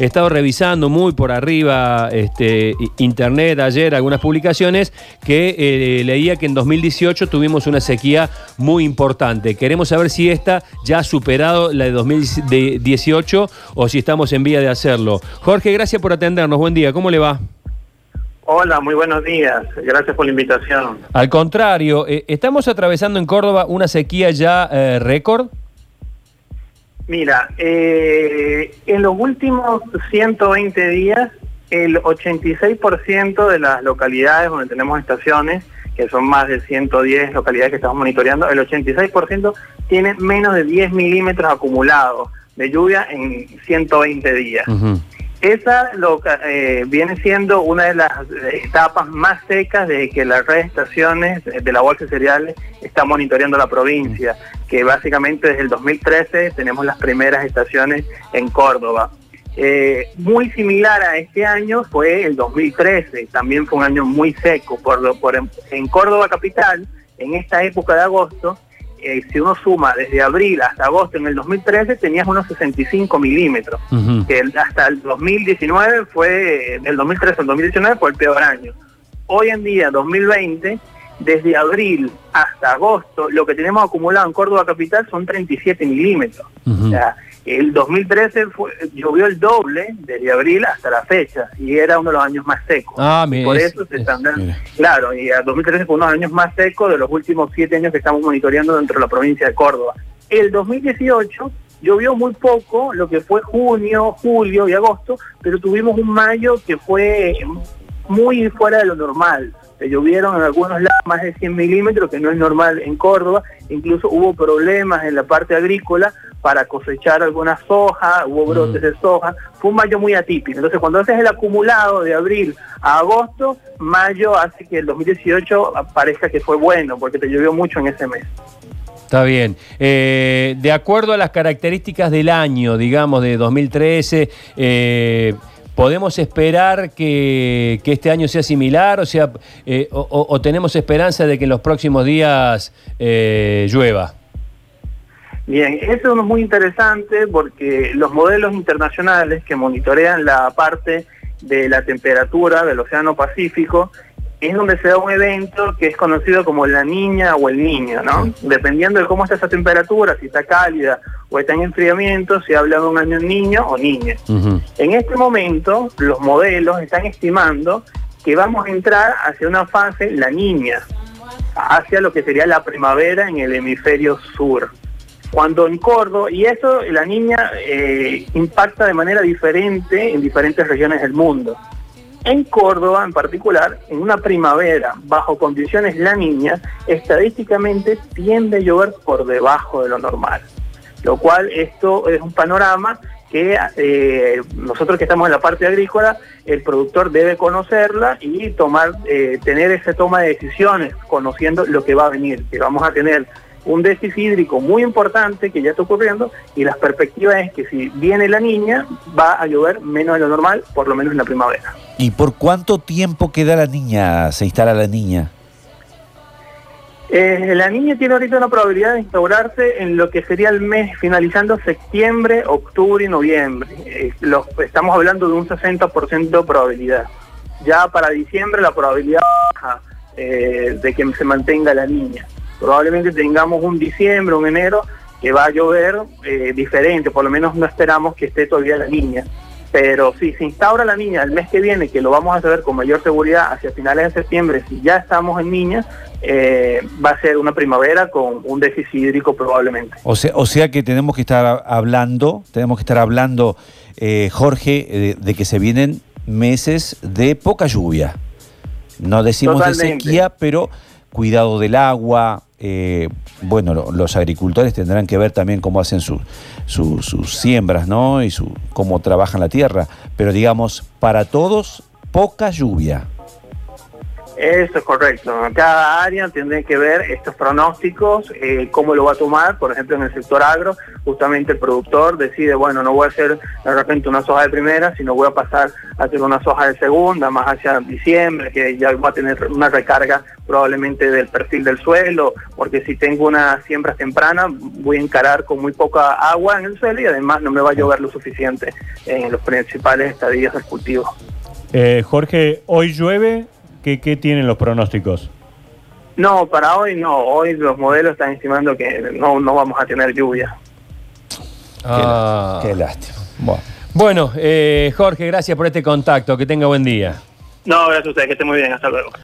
he estado revisando muy por arriba este, internet ayer, algunas publicaciones, que eh, leía que en 2018 tuvimos una sequía muy importante. Queremos saber si esta ya ha superado la de 2018 o si estamos en vía de hacerlo. Jorge, gracias por atendernos. Buen día. ¿Cómo le va? Hola, muy buenos días. Gracias por la invitación. Al contrario, eh, ¿estamos atravesando en Córdoba una sequía ya eh, récord? Mira, eh, en los últimos 120 días, el 86% de las localidades donde tenemos estaciones, que son más de 110 localidades que estamos monitoreando, el 86% tiene menos de 10 milímetros acumulados de lluvia en 120 días. Esa eh, viene siendo una de las etapas más secas de que la red de estaciones de la Bolsa de Cereales está monitoreando la provincia, que básicamente desde el 2013 tenemos las primeras estaciones en Córdoba. Eh, muy similar a este año fue el 2013, también fue un año muy seco. Por, por en Córdoba capital, en esta época de agosto, eh, si uno suma desde abril hasta agosto en el 2013, tenías unos 65 milímetros, que hasta el 2019 fue, del 2013 al 2019 fue el peor año. Hoy en día, 2020, desde abril hasta agosto, lo que tenemos acumulado en Córdoba Capital son 37 milímetros. O sea, el 2013 fue, llovió el doble desde abril hasta la fecha y era uno de los años más secos. Ah, por eso se están dando. Claro, y el 2013 fue uno de los años más secos de los últimos siete años que estamos monitoreando dentro de la provincia de Córdoba. El 2018 llovió muy poco, lo que fue junio, julio y agosto, pero tuvimos un mayo que fue muy fuera de lo normal. Se llovieron en algunos lados más de 100 milímetros, que no es normal en Córdoba. Incluso hubo problemas en la parte agrícola para cosechar algunas soja, hubo brotes de soja, fue un mayo muy atípico. Entonces cuando haces el acumulado de abril a agosto, mayo hace que el 2018 parezca que fue bueno, porque te llovió mucho en ese mes. Está bien. Eh, de acuerdo a las características del año, digamos, de 2013, eh, ¿podemos esperar que, este año sea similar? O sea, eh, o, tenemos esperanza de que en los próximos días llueva? Bien, eso es muy interesante porque los modelos internacionales que monitorean la parte de la temperatura del Océano Pacífico es donde se da un evento que es conocido como la niña o el niño, ¿no? Dependiendo de cómo está esa temperatura, si está cálida o está en enfriamiento, se habla de un año niño o niña. En este momento, los modelos están estimando que vamos a entrar hacia una fase, la niña, hacia lo que sería la primavera en el hemisferio sur. Cuando en Córdoba, y eso la niña eh, impacta de manera diferente en diferentes regiones del mundo. En Córdoba en particular, en una primavera, bajo condiciones la niña, estadísticamente tiende a llover por debajo de lo normal. Lo cual esto es un panorama que eh, nosotros que estamos en la parte agrícola, el productor debe conocerla y tomar, eh, tener esa toma de decisiones, conociendo lo que va a venir, que vamos a tener un déficit hídrico muy importante que ya está ocurriendo y las perspectivas es que si viene la niña va a llover menos de lo normal, por lo menos en la primavera. ¿Y por cuánto tiempo queda la niña, se instala la niña? Eh, la niña tiene ahorita una probabilidad de instaurarse en lo que sería el mes finalizando septiembre, octubre y noviembre. Eh, estamos hablando de un 60% de probabilidad. Ya para diciembre la probabilidad baja eh, de que se mantenga la niña probablemente tengamos un diciembre, un enero, que va a llover eh, diferente, por lo menos no esperamos que esté todavía la niña. Pero si se instaura la niña el mes que viene, que lo vamos a saber con mayor seguridad hacia finales de septiembre, si ya estamos en niña, eh, va a ser una primavera con un déficit hídrico probablemente. O sea, o sea que tenemos que estar hablando, tenemos que estar hablando, eh, Jorge, de, que se vienen meses de poca lluvia. No decimos de sequía, pero cuidado del agua, eh, bueno, los agricultores tendrán que ver también cómo hacen sus siembras, ¿no? Y su, cómo trabajan la tierra. Pero digamos, para todos, poca lluvia. Eso es correcto. Cada área tiene que ver estos pronósticos, eh, cómo lo va a tomar. Por ejemplo, en el sector agro, justamente el productor decide, bueno, no voy a hacer de repente una soja de primera, sino voy a pasar a hacer una soja de segunda, más hacia diciembre, que ya va a tener una recarga probablemente del perfil del suelo, porque si tengo una siembra temprana, voy a encarar con muy poca agua en el suelo y además no me va a llover lo suficiente en los principales estadios del cultivo. Eh, Jorge, ¿hoy llueve? ¿Qué, tienen los pronósticos? No, para hoy no. Hoy los modelos están estimando que no, no vamos a tener lluvia. Ah. Qué, lástima. Bueno, eh, Jorge, gracias por este contacto. Que tenga buen día. No, gracias a usted. Que esté muy bien. Hasta luego.